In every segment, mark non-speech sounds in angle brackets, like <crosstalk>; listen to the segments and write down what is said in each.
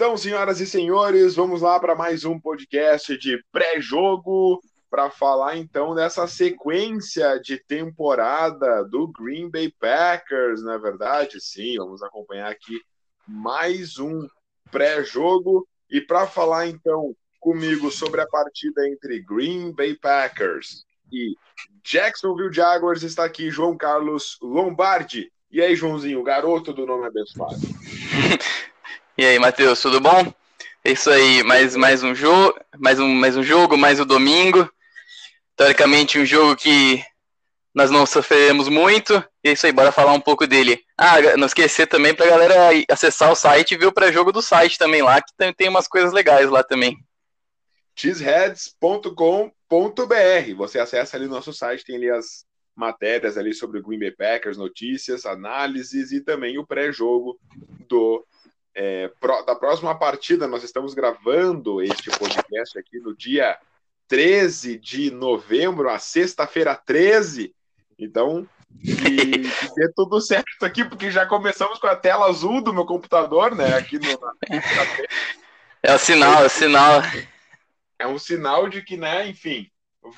Então, senhoras e senhores, vamos lá para mais um podcast de pré-jogo para falar então dessa sequência de temporada do Green Bay Packers, na é verdade? Sim, vamos acompanhar aqui mais um pré-jogo e para falar então comigo sobre a partida entre Green Bay Packers e Jacksonville Jaguars está aqui João Carlos Lombardi. E aí, Joãozinho, garoto do nome abençoado. <laughs> E aí, Matheus, tudo bom? É isso aí, mais, mais um jogo, mais um, mais um jogo, mais um domingo. Teoricamente um jogo que nós não sofreremos muito. E é isso aí, bora falar um pouco dele. Ah, não esquecer também pra galera acessar o site e ver o pré-jogo do site também lá, que tem, tem umas coisas legais lá também. cheeseheads.com.br Você acessa ali no nosso site, tem ali as matérias ali sobre o Green Bay Packers, notícias, análises e também o pré-jogo do é, pro, da próxima partida. Nós estamos gravando este podcast aqui no dia 13 de novembro, a sexta-feira 13. Então, que, que dê tudo certo aqui, porque já começamos com a tela azul do meu computador, né? Aqui no. <laughs> É o sinal, é o sinal. É um sinal de que, né, enfim,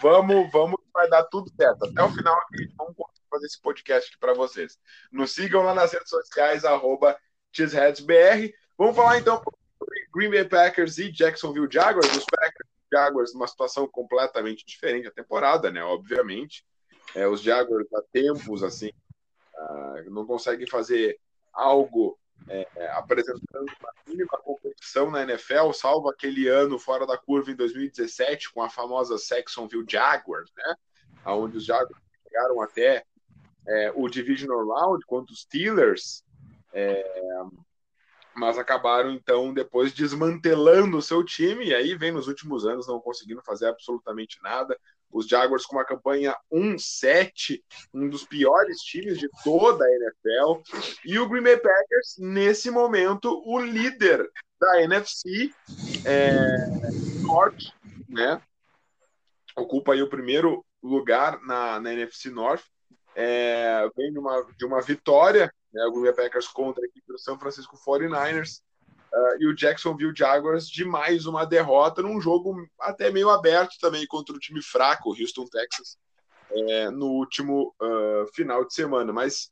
vamos, vamos, vai dar tudo certo. Até o final a gente vamos fazer esse podcast aqui para vocês. Nos sigam lá nas redes sociais, arroba cheeseheadsbr. Vamos falar então sobre Green Bay Packers e Jacksonville Jaguars. Os Packers e Jaguars numa situação completamente diferente da temporada, né? Obviamente. É, os Jaguars há tempos assim uh, não conseguem fazer algo é, apresentando uma mínima competição na NFL, salvo aquele ano fora da curva em 2017 com a famosa Saxonville Jaguars, né? Onde os Jaguars chegaram até é, o Divisional Round contra os Steelers é, mas acabaram então depois desmantelando o seu time e aí vem nos últimos anos não conseguindo fazer absolutamente nada. Os Jaguars com uma campanha 1-7, um dos piores times de toda a NFL, e o Green Bay Packers nesse momento o líder da NFC é, Norte, né? Ocupa aí o primeiro lugar na, na NFC North. É, vem de uma, de uma vitória né, o Green Bay Packers contra a equipe do San Francisco 49ers uh, e o Jacksonville Jaguars de mais uma derrota num jogo até meio aberto também contra o time fraco, o Houston Texas, é, no último uh, final de semana. Mas,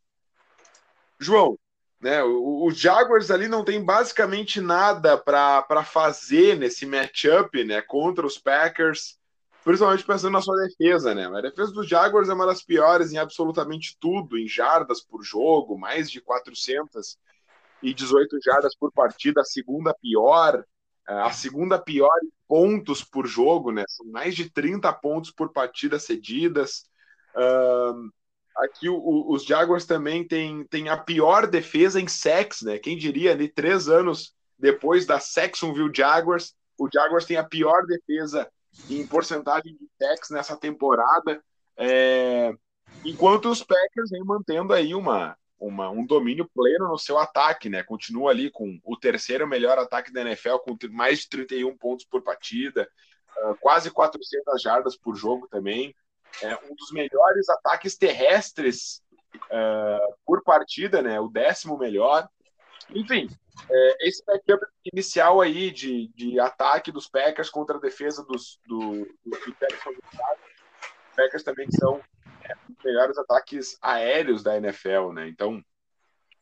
João, né, os Jaguars ali não tem basicamente nada para fazer nesse matchup né, contra os Packers principalmente pensando na sua defesa, né? A defesa dos Jaguars é uma das piores em absolutamente tudo, em jardas por jogo, mais de 418 jardas por partida, a segunda pior, é, a segunda pior em pontos por jogo, né? São mais de 30 pontos por partida cedidas. Aqui o, os Jaguars também têm, têm a pior defesa em sacks, né? Quem diria, ali, três anos depois da Saxonville Jaguars, o Jaguars tem a pior defesa em porcentagem de tax nessa temporada, é, enquanto os Packers vêm mantendo aí uma, uma, um domínio pleno no seu ataque, né? Continua ali com o terceiro melhor ataque da NFL, com mais de 31 pontos por partida, uh, quase 400 jardas por jogo também. É um dos melhores ataques terrestres uh, por partida, né? O décimo melhor. Enfim, é, esse matchup inicial aí de, de ataque dos Packers contra a defesa dos, do, do, do Packers, também são é, os melhores ataques aéreos da NFL, né? Então,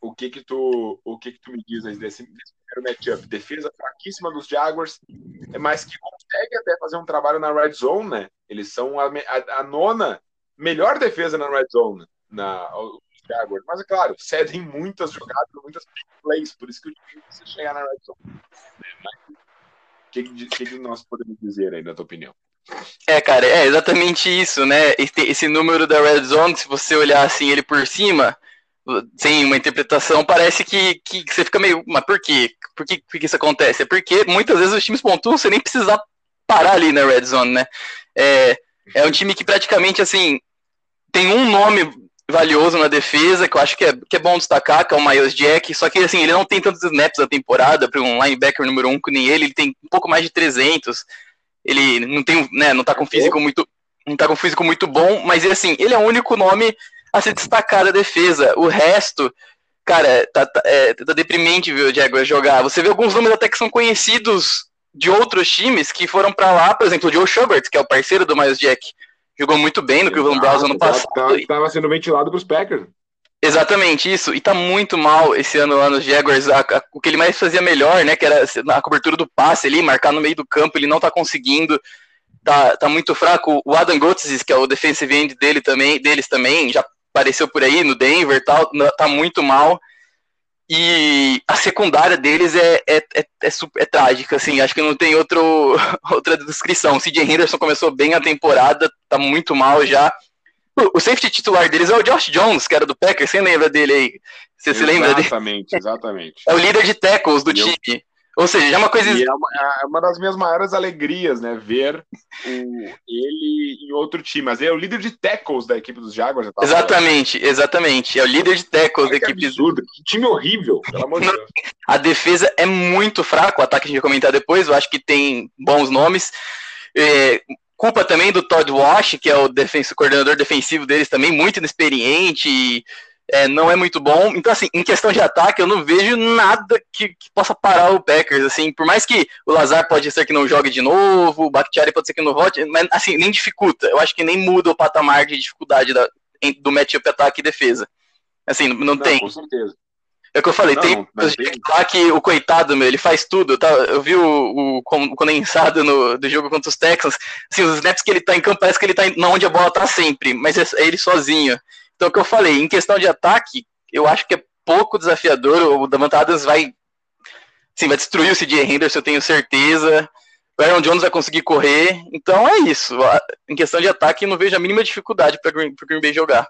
o que que tu, o que que tu me diz aí desse, desse primeiro matchup? Defesa fraquíssima dos Jaguars, mas que consegue até fazer um trabalho na red zone, né? Eles são a, a, a nona melhor defesa na red zone, na, Jaguars. Mas, é claro, cedem muitas jogadas, muitas plays, por isso que o time precisa chegar na red zone. O que, que, que nós podemos dizer aí, na tua opinião? É, cara, é exatamente isso, né? Esse, esse, número da Red Zone, se você olhar assim ele por cima, sem uma interpretação, parece que, que, que, você fica meio. Mas por quê? Por que, por que isso acontece? É porque muitas vezes os times pontuam sem nem precisar parar ali na Red Zone, né? É, é um time que praticamente assim tem um nome valioso na defesa, que eu acho que é, que é bom destacar, que é o Miles Jack, só que assim, ele não tem tantos snaps na temporada para um linebacker número um que nem ele, ele tem um pouco mais de 300, ele não tem, né, não tá com físico muito, não tá com físico muito bom, mas assim, ele é o único nome a se destacar da defesa, o resto, cara, tá, tá, é, tá deprimente ver o Jaguars jogar. Você vê alguns nomes até que são conhecidos de outros times que foram para lá, por exemplo, o Joe Schubert, que é o parceiro do Miles Jack, jogou muito bem no Cleveland Browns ano passado. Estava sendo ventilado para os Packers. Exatamente isso, e tá muito mal esse ano lá nos Jaguars. A, a, o que ele mais fazia melhor, né, que era na cobertura do passe ali, marcar no meio do campo, ele não tá conseguindo. Tá, tá muito fraco. O Adam Gotsis, que é o defensive end dele também, deles também, já apareceu por aí no Denver tal, tá muito mal. E a secundária deles é, é, é, é, super, é trágica, assim, acho que não tem outro, <laughs> outra descrição. O CJ Henderson começou bem a temporada, tá muito mal já. O safety titular deles é o Josh Jones, que era do Packers, você lembra dele aí? Você se lembra dele? Exatamente, exatamente. É o líder de tackles do time. Ou seja, é uma coisa. É uma, é uma das minhas maiores alegrias, né? Ver o, ele em outro time. Mas ele é o líder de tackles da equipe dos Jaguars. Exatamente, falando. exatamente. É o líder de tackles da equipe. Absurdo. Que time horrível, pelo amor de Deus. A defesa é muito fraca. O ataque a gente vai comentar depois. Eu acho que tem bons nomes. É, culpa também do Todd Wash, que é o defenso, coordenador defensivo deles também, muito inexperiente. E é, não é muito bom. Então, assim, em questão de ataque, eu não vejo nada que, que, possa parar o Packers. Assim, por mais que o Lazar pode ser que não jogue de novo, o Bakhtiari pode ser que não volte, mas assim, nem dificulta. Eu acho que nem muda o patamar de dificuldade da, do matchup ataque e defesa. Assim, não, não, tem. Com certeza. É o que eu falei, não, tem, lá que o coitado, meu, ele faz tudo. Tá? Eu vi o, o condensado no, do jogo contra os Texans. Assim, os snaps que ele tá em campo, parece que ele tá onde a bola tá sempre, mas é, é ele sozinho. Então, o que eu falei, em questão de ataque, eu acho que é pouco desafiador. O Davante Adams vai, sim, vai destruir o CJ Henderson, eu tenho certeza. O Aaron Jones vai conseguir correr. Então é isso. Em questão de ataque, não vejo a mínima dificuldade para o Green Bay jogar.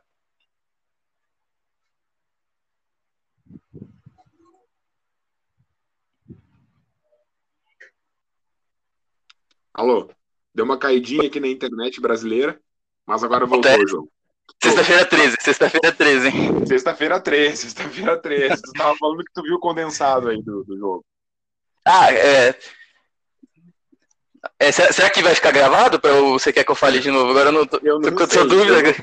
Alô, deu uma caidinha aqui na internet brasileira, mas agora voltou, João. Sexta-feira 13, sexta-feira 13, hein? Sexta-feira 13, sexta-feira 13. Tu tava falando que tu viu o condensado aí do, do jogo. Ah, é... é. será que vai ficar gravado? Pra você quer que eu fale de novo? Agora eu não tô, eu não tô com sei, dúvida.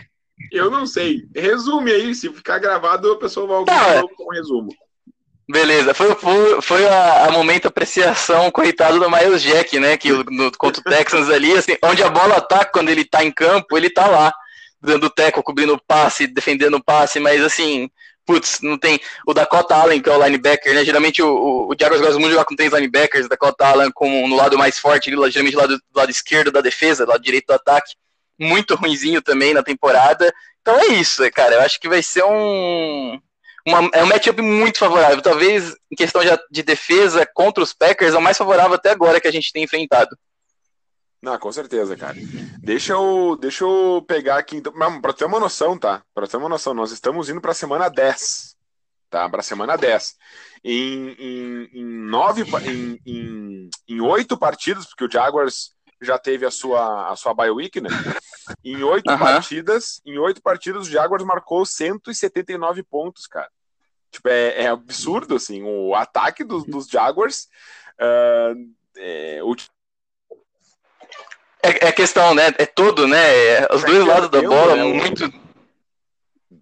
Eu, eu, não sei. Resume aí, se ficar gravado, a pessoa vai ouvir tá, novo com um resumo. Beleza, foi, foi, foi a, a, momento apreciação, coitado do Miles Jack, né? Que no, contra o Texans ali, assim, onde a bola tá quando ele tá em campo, ele tá lá dando teco, cobrindo o passe, defendendo o passe, mas assim, putz, não tem. O Dakota Allen, que é o linebacker, né? Geralmente o, o, o Jaguars gosta muito de jogar com três linebackers, Dakota Allen como no lado mais forte, geralmente do lado, do lado esquerdo da defesa, do lado direito do ataque. Muito ruinzinho também na temporada. Então é isso, cara. Eu acho que vai ser um. Uma, é um matchup muito favorável. Talvez em questão de, de defesa contra os Packers, é o mais favorável até agora que a gente tem enfrentado. Não, com certeza, cara. Deixa eu, deixa eu pegar aqui, então, para ter uma noção, tá? Para ter uma noção, nós estamos indo para a semana 10, tá? Para a semana 10. Em, em, em nove, em, em, em oito partidas, porque o Jaguars já teve a sua, a sua bye week, né? Em oito uhum. partidas, em oito partidas, o Jaguars marcou 179 pontos, cara. Tipo, é, é absurdo, assim, o ataque dos, dos Jaguars. Uh, é, o é, é questão, né? É todo, né? É, os dois lados da bola, né? muito.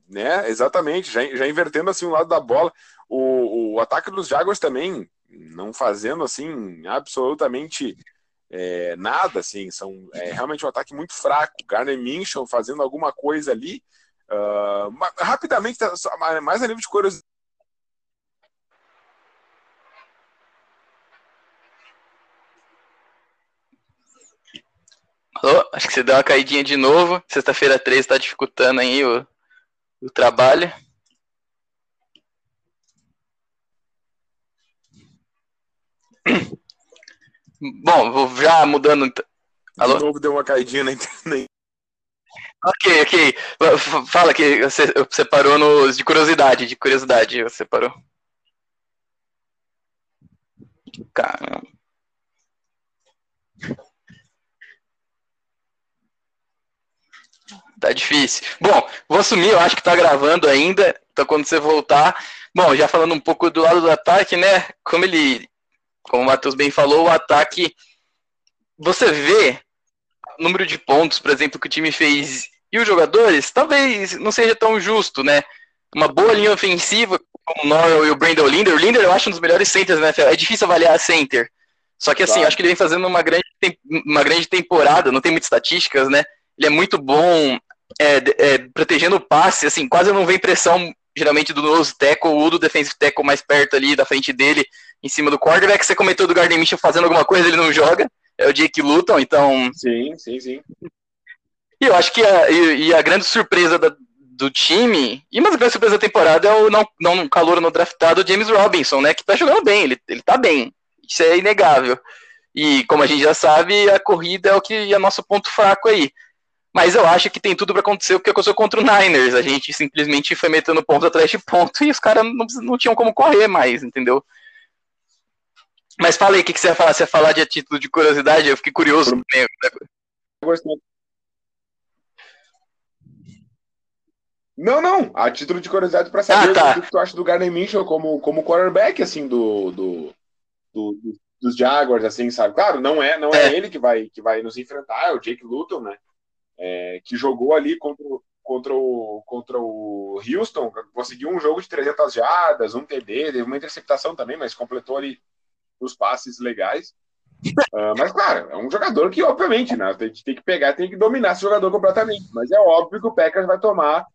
Né? Exatamente, já, já invertendo assim o lado da bola. O, o ataque dos Jaguars também não fazendo assim absolutamente é, nada, assim, são é, realmente um ataque muito fraco. Garner Minshew fazendo alguma coisa ali. Uh, rapidamente, tá, mais a nível de curiosidade Oh, acho que você deu uma caidinha de novo. Sexta-feira 13 está dificultando aí o, o trabalho. <clears throat> Bom, vou já mudando. Alô? De novo deu uma caidinha na internet. Ok, ok. Fala que você, você parou nos de curiosidade, de curiosidade, você parou. Caramba. Tá difícil. Bom, vou assumir, eu acho que tá gravando ainda. Então quando você voltar. Bom, já falando um pouco do lado do ataque, né? Como ele. Como o Matheus bem falou, o ataque. Você vê o número de pontos, por exemplo, que o time fez e os jogadores, talvez não seja tão justo, né? Uma boa linha ofensiva o Norwell e o Brandon Linder. O Linder eu acho um dos melhores centers NFL. É difícil avaliar center. Só que assim, claro. acho que ele vem fazendo uma grande, uma grande temporada, não tem muitas estatísticas, né? Ele é muito bom é, é, protegendo o passe, assim, quase não vem pressão, geralmente, do nose tackle ou do defensive tackle mais perto ali da frente dele, em cima do quarterback. Você comentou do Gardner Mitchell fazendo alguma coisa, ele não joga. É o Jake Luton, então... Sim, sim, sim. E eu acho que a, e, e a grande surpresa da, do time, e uma das grandes surpresas da temporada é o não, não calor no draftado James Robinson, né? Que tá jogando bem, ele, ele tá bem. Isso é inegável. E como a gente já sabe, a corrida é o que é nosso ponto fraco aí. Mas eu acho que tem tudo para acontecer o que aconteceu contra o Niners. A gente simplesmente foi metendo ponto atrás de ponto e os caras não, não tinham como correr mais, entendeu? Mas fala aí, o que, que você ia falar? Você ia falar de título de curiosidade? Eu fiquei curioso. Não, não. A título de curiosidade para saber ah, tá. o que tu acha do Gardner Mitchell como, como quarterback, assim, do, do, do, dos Jaguars, assim, sabe? Claro, não é, não é, é, ele que vai, que vai nos enfrentar, é o Jake Luton, né? É, que jogou ali contra, contra, o, contra o Houston, conseguiu um jogo de 300 jardas, um TD, teve uma interceptação também, mas completou ali os passes legais. Uh, mas, claro, é um jogador que, obviamente, né, a gente tem que pegar, tem que dominar esse jogador completamente. Mas é óbvio que o Packers vai tomar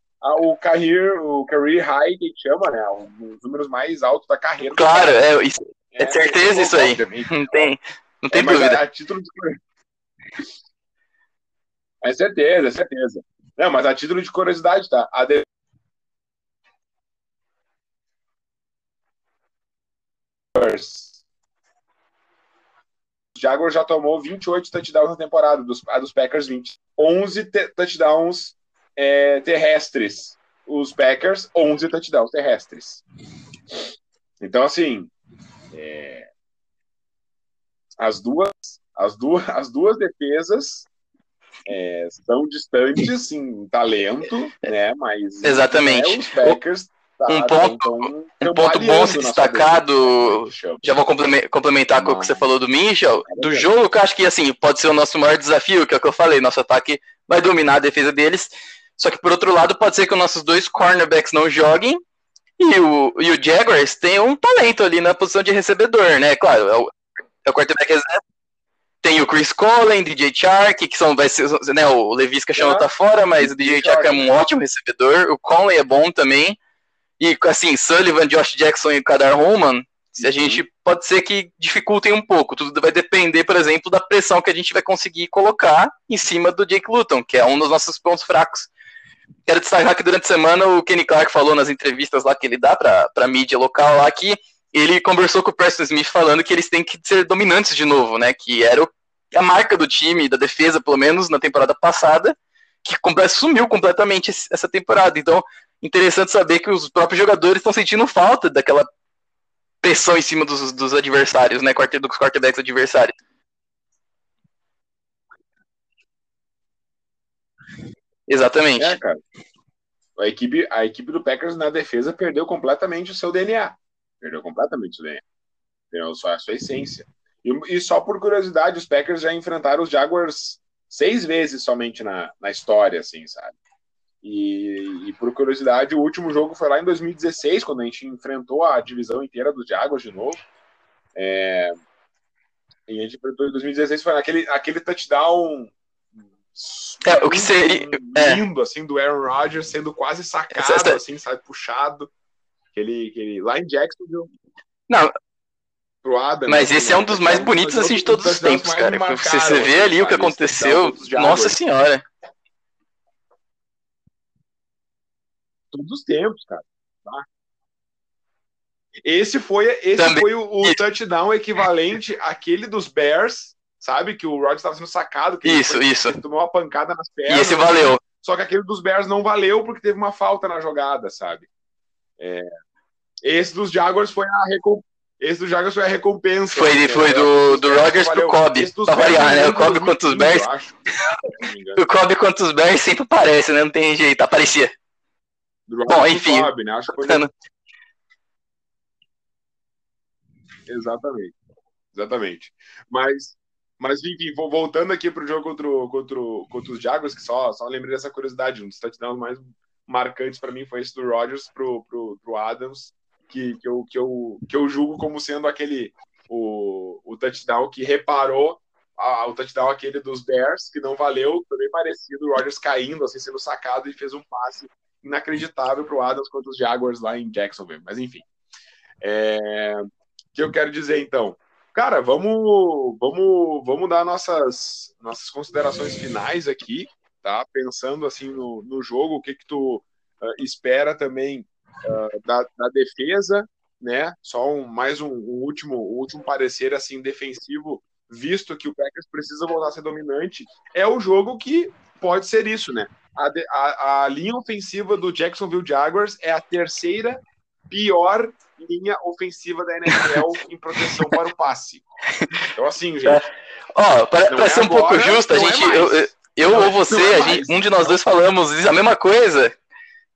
o career, o career high que chama, né? Um dos números mais altos da carreira. Claro, é, isso, é, é certeza isso aí. Não tem, não tem é, dúvida. A, título de... É certeza, é certeza. Não, mas a título de curiosidade, tá? A de... Jaguars já tomou 28 touchdowns na temporada, dos, a dos Packers 20. 11 touchdowns é, terrestres. Os Packers, 11 touchdowns terrestres. Então, assim, é, as, duas, as, duas, as duas defesas é, são distantes <laughs> em talento, né? Mas exatamente. Né, os Packers Tá, um ponto, um ponto bom se destacado, já vou complementar com o que você falou do Mitchell, do jogo que eu acho que assim, pode ser o nosso maior desafio, que é o que eu falei, nosso ataque vai dominar a defesa deles, só que por outro lado pode ser que os nossos dois cornerbacks não joguem e o, e o Jaguars tem um talento ali na posição de recebedor, né? Claro, é o, é o quarterback reserva. Tem o Chris Collen, DJ Chark, que são, vai ser, né, o Levis Cachorro é. tá fora, mas o DJ Chark é um ótimo recebedor, o Conley é bom também, e assim, Sullivan, Josh Jackson e Kadar Roman, a uhum. gente pode ser que dificultem um pouco. Tudo vai depender, por exemplo, da pressão que a gente vai conseguir colocar em cima do Jake Luton, que é um dos nossos pontos fracos. Quero destacar que durante a semana o Kenny Clark falou nas entrevistas lá que ele dá para a mídia local lá que ele conversou com o Preston Smith falando que eles têm que ser dominantes de novo, né? Que era o, a marca do time, da defesa, pelo menos na temporada passada, que sumiu completamente essa temporada. Então, interessante saber que os próprios jogadores estão sentindo falta daquela pressão em cima dos, dos adversários, né? Dos quarterbacks adversários. Exatamente. É, cara. A equipe, a equipe do Packers na defesa perdeu completamente o seu DNA. Perdeu completamente o DNA. Perdeu só a sua essência. E, e, só por curiosidade, os Packers já enfrentaram os Jaguars seis vezes somente na, na história, assim, sabe? E, e, por curiosidade, o último jogo foi lá em 2016, quando a gente enfrentou a divisão inteira dos Jaguars de novo. É, e a gente enfrentou em 2016, foi aquele, aquele touchdown é, o que seria. Lindo, é. assim, do Aaron Rodgers sendo quase sacado, Essa... assim, sabe, puxado. Aquele, aquele lá em Jacksonville. Não. Pro Adam, mas esse é um dos mais bonitos, assim, de todos os tempos, cara. Você, você vê ali o que aconteceu, nossa senhora. Todos os tempos, cara. Tá? Esse foi, esse Também. foi o, o touchdown equivalente àquele dos Bears sabe? Que o Rodgers estava sendo sacado. Isso, ele, isso. Ele tomou uma pancada nas pernas. E esse valeu. Só que aquele dos Bears não valeu porque teve uma falta na jogada, sabe? É... Esse dos Jaguars foi a recompensa. Esse do Jaguars foi a recompensa. Foi, né? foi do, do Rodgers pro Kobe. Pra variar, né? O Kobe contra os Bears. <laughs> o Kobe contra os Bears sempre aparece, né? Não tem jeito, aparecia. Bom, enfim. Kobe, né? Acho que foi... <laughs> Exatamente. Exatamente. Mas mas, enfim, voltando aqui para o jogo contra, o, contra, contra os Jaguars, que só, só lembrei dessa curiosidade, um dos touchdowns mais marcantes para mim foi esse do Rodgers pro, pro, pro Adams. Que, que, eu, que, eu, que eu julgo como sendo aquele o, o touchdown que reparou a, o touchdown aquele dos Bears, que não valeu, também parecido, o Rodgers caindo, assim, sendo sacado e fez um passe inacreditável para o Adams contra os Jaguars lá em Jacksonville. Mas enfim. É... O que eu quero dizer então? Cara, vamos, vamos, vamos dar nossas, nossas considerações finais aqui, tá? Pensando assim no, no jogo, o que que tu uh, espera também uh, da, da defesa, né? Só um, mais um, um último, um último parecer assim defensivo, visto que o Packers precisa voltar a ser dominante, é o jogo que pode ser isso, né? A, a, a linha ofensiva do Jacksonville Jaguars é a terceira pior linha ofensiva da NFL em proteção para o passe. Então, assim, gente. É. Ó, para é ser um pouco justo, a é gente. É eu, eu ou você, é gente, um de nós dois falamos a mesma coisa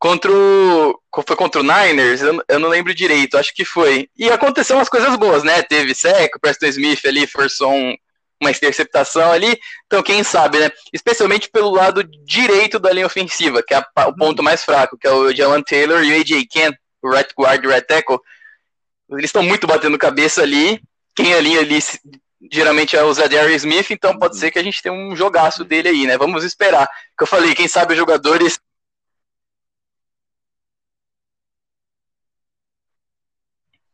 contra o. Foi contra o Niners? Eu, eu, não lembro direito, acho que foi. E aconteceu umas coisas boas, né? Teve seco, Preston Smith ali forçou um, uma interceptação ali. Então, quem sabe, né? Especialmente pelo lado direito da linha ofensiva, que é a, o ponto mais fraco, que é o Jalen Taylor e o AJ Kent, o right guard e o right tackle. Eles estão muito batendo cabeça ali. Quem ali, ali geralmente é o Zadarius Smith, então pode ser que a gente tenha um jogaço dele aí, né? Vamos esperar. Que eu falei, quem sabe os jogadores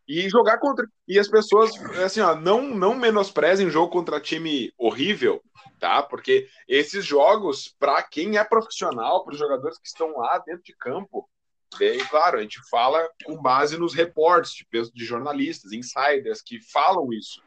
e jogar contra e as pessoas assim ó, não não menosprezem jogo contra time horrível tá? Porque esses jogos para quem é profissional para os jogadores que estão lá dentro de campo bem claro a gente fala com base nos reportes de, de jornalistas insiders que falam isso.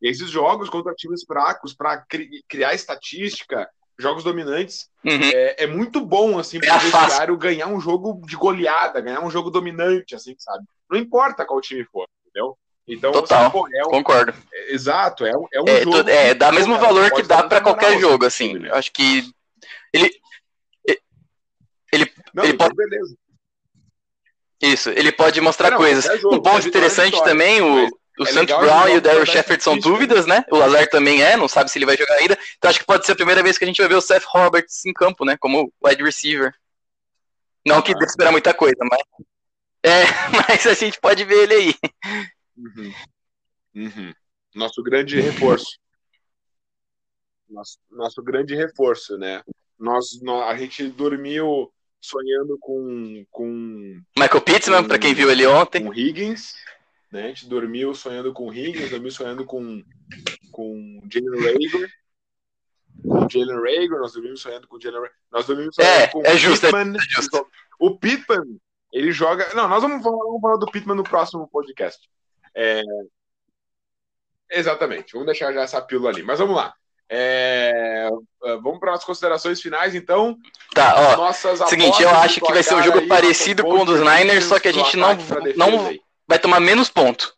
Esses jogos contra times fracos para cri, criar estatística jogos dominantes uhum. é, é, muito bom assim para o vestiário ganhar um jogo de goleada ganhar um jogo dominante assim sabe? Não importa qual time for, entendeu? Então, Total, assim, é um, concordo. É, exato, é um, é um é, jogo. É, dá mesmo valor que dá para qualquer jogo, assim. Eu acho que ele. Ele, não, ele pode. Beleza. Isso, ele pode mostrar não, coisas. Jogo, um ponto interessante também, o, o é Santos Brown e o Daryl Shepard são dúvidas, né? O Lazar também é, não sabe se ele vai jogar ainda. Então acho que pode ser a primeira vez que a gente vai ver o Seth Roberts em campo, né? Como wide receiver. Não que deve esperar muita coisa, mas. É, <laughs> mas a gente pode ver ele aí. Uhum. Uhum. Nosso grande reforço. Nosso, nosso grande reforço, né? Nós, nós, a gente dormiu sonhando com. com Michael Pittman, para quem viu ele ontem. Com Higgins. Né? A gente dormiu sonhando com Higgins, dormiu sonhando com, com Jalen Rager. Com Jalen Rager, nós dormimos sonhando com Jalen Rager. Nós dormimos sonhando é, com é justo, Pittman. É justo. O Pittman ele joga. Não, nós vamos falar, vamos falar do Pittman no próximo podcast. É... Exatamente, vamos deixar já essa pílula ali. Mas vamos lá. É... é vamos para as considerações finais, então. Tá, ó. Nossas seguinte, eu acho que vai ser um jogo aí, parecido com o dos Niners, só que a gente não, não vai tomar menos ponto.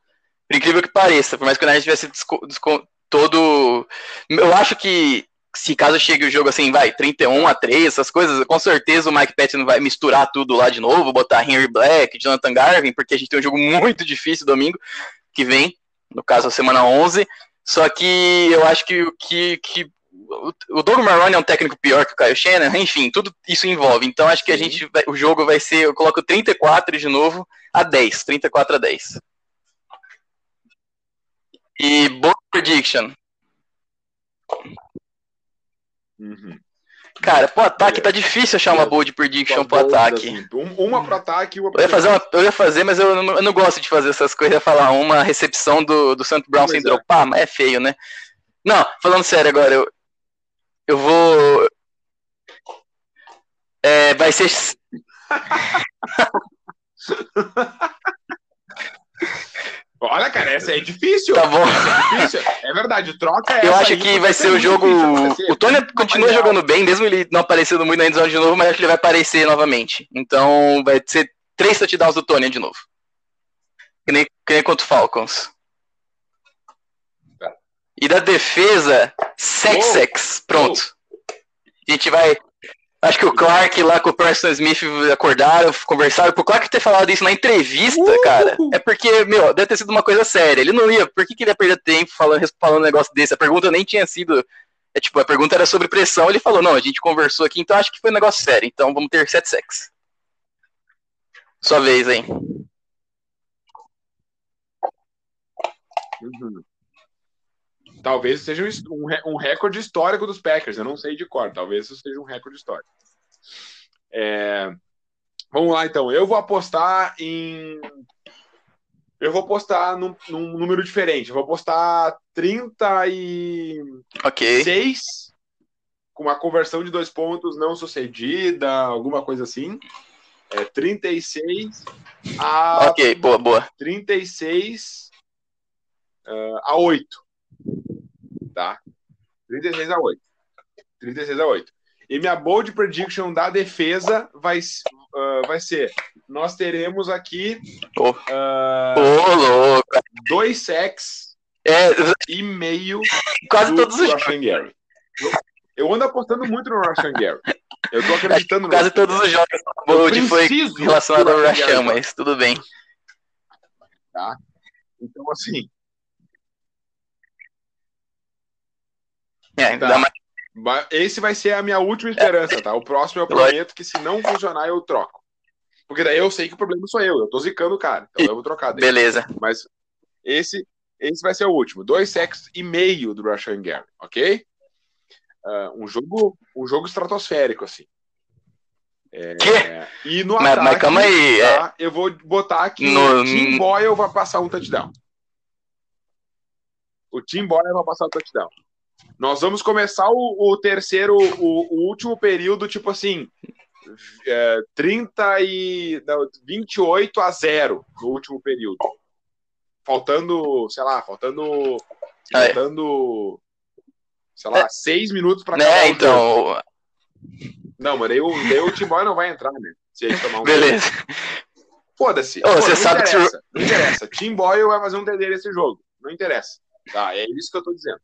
Por incrível que pareça, por mais que o Niners tivesse todo. Eu acho que se caso chegue o jogo assim, vai, 31 a 3, essas coisas, com certeza o Mike Patton vai misturar tudo lá de novo, botar Henry Black, Jonathan Garvin, porque a gente tem um jogo <laughs> muito difícil domingo que vem, no caso a semana 11. Só que eu acho que, que, que o Doug Marrone é um técnico pior que o Kyle Shannon, enfim, tudo isso envolve. Então acho que a gente vai, o jogo vai ser, eu coloco 34 de novo a 10, 34 a 10. E boa prediction. Uhum. Cara, pro ataque tá difícil achar uma bold prediction pro ataque. Assim, uma pro ataque e uma pro eu ia fazer uma, Eu ia fazer, mas eu não, eu não gosto de fazer essas coisas. Falar uma recepção do, do Santo Brown sem é. dropar, mas é feio, né? Não, falando sério agora, eu, eu vou. É, vai ser. <laughs> <laughs> Olha, cara, essa é difícil. Tá bom. É, difícil. é verdade, troca Eu acho que vai ser o jogo. O Tony continua jogando bem, mesmo ele não aparecendo muito na endzone de novo, mas acho que ele vai aparecer novamente. Então vai ser três touchdowns do Tony de novo. Que nem, que nem contra o Falcons. Tá. E da defesa, sex sex. Pronto. A gente vai Acho que o Clark lá com o Preston Smith acordaram, conversaram. Pro Clark ter falado isso na entrevista, uh! cara, é porque, meu, deve ter sido uma coisa séria. Ele não ia. Por que, que ele ia perder tempo falando, falando um negócio desse? A pergunta nem tinha sido. É tipo, a pergunta era sobre pressão. Ele falou, não, a gente conversou aqui, então acho que foi um negócio sério. Então vamos ter sete sex. Sua vez, hein? Uhum. Talvez seja um, um, recorde histórico dos Packers. Eu não sei de cor. Talvez isso seja um recorde histórico. É... Vamos lá, então. Eu vou apostar em. Eu vou apostar num, num número diferente. Eu vou apostar 36 okay. com uma conversão de dois pontos não sucedida, alguma coisa assim. É 36 a. Ok, boa, boa. 36 uh, a 8. Tá? 36 a 8. 36 a 8. E minha bold prediction da defesa vai, uh, vai ser: nós teremos aqui. Oh. uh, oh! Dois sacks é, e meio. Quase todos os Gary. Eu ando apostando muito no Russian Gary. Eu tô acreditando Quase todos os jogos do Bold foi relacionado ao Russian, mas tudo bem. Tá? Então, assim. É, tá. dá mais esse vai ser a minha última esperança, tá? O próximo eu prometo que se não funcionar eu troco. Porque daí eu sei que o problema sou eu, eu tô zicando o cara, então eu vou trocar. Daí. Beleza. Mas esse, esse vai ser o último. Dois sacks e meio do Russian Gary, ok? Uh, um jogo um jogo estratosférico, assim. É, e no mas, ataque, mas calma aí. Tá, é... Eu vou botar que no... o Tim Boyle vai passar um touchdown. O Tim Boyle vai passar um touchdown. Nós vamos começar o, o terceiro, o, o, último período, tipo assim, é, 30 e. Não, 28 a 0 no último período. Faltando, sei lá, faltando. Ah, faltando. Sei lá, 6 minutos pra acabar. É, então. Não, mas daí o, daí o Timóteo não vai entrar, né? Se gente tomar um. Beleza. Foda-se. Oh, você sabe que. Não interessa. Tim Boyle vai fazer um TD nesse jogo. Não interessa. Tá, é isso que eu tô dizendo.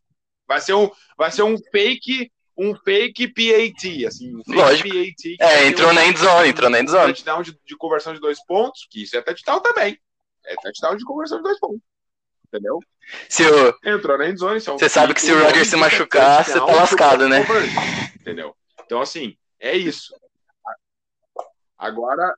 Vai ser um, vai ser um fake, um fake PAT, assim, um fake Lógico. PAT. É, entrou um, na endzone, entrou na endzone. Touchdown de, de conversão de dois pontos, que isso é touchdown também. É touchdown de conversão de dois pontos. Entendeu? Se o... Entrou na endzone, é um Você sabe que se o Roger se machucar, você tá lascado, né? Entendeu? Então, assim, é isso. Agora,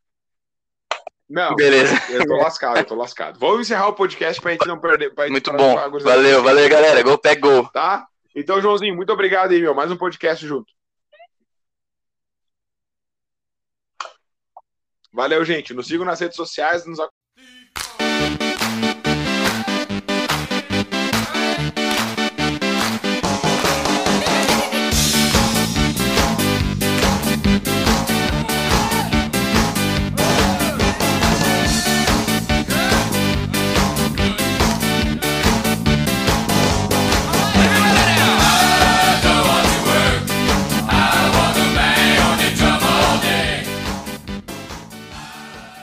não, Beleza. Eu tô lascado, eu tô lascado. Vamos encerrar o podcast pra gente não perder. Gente muito bom. Valeu, valeu, galera. Gol pega gol. Tá? Então, Joãozinho, muito obrigado aí, meu. Mais um podcast junto. Valeu, gente. Nos sigam nas redes sociais, nos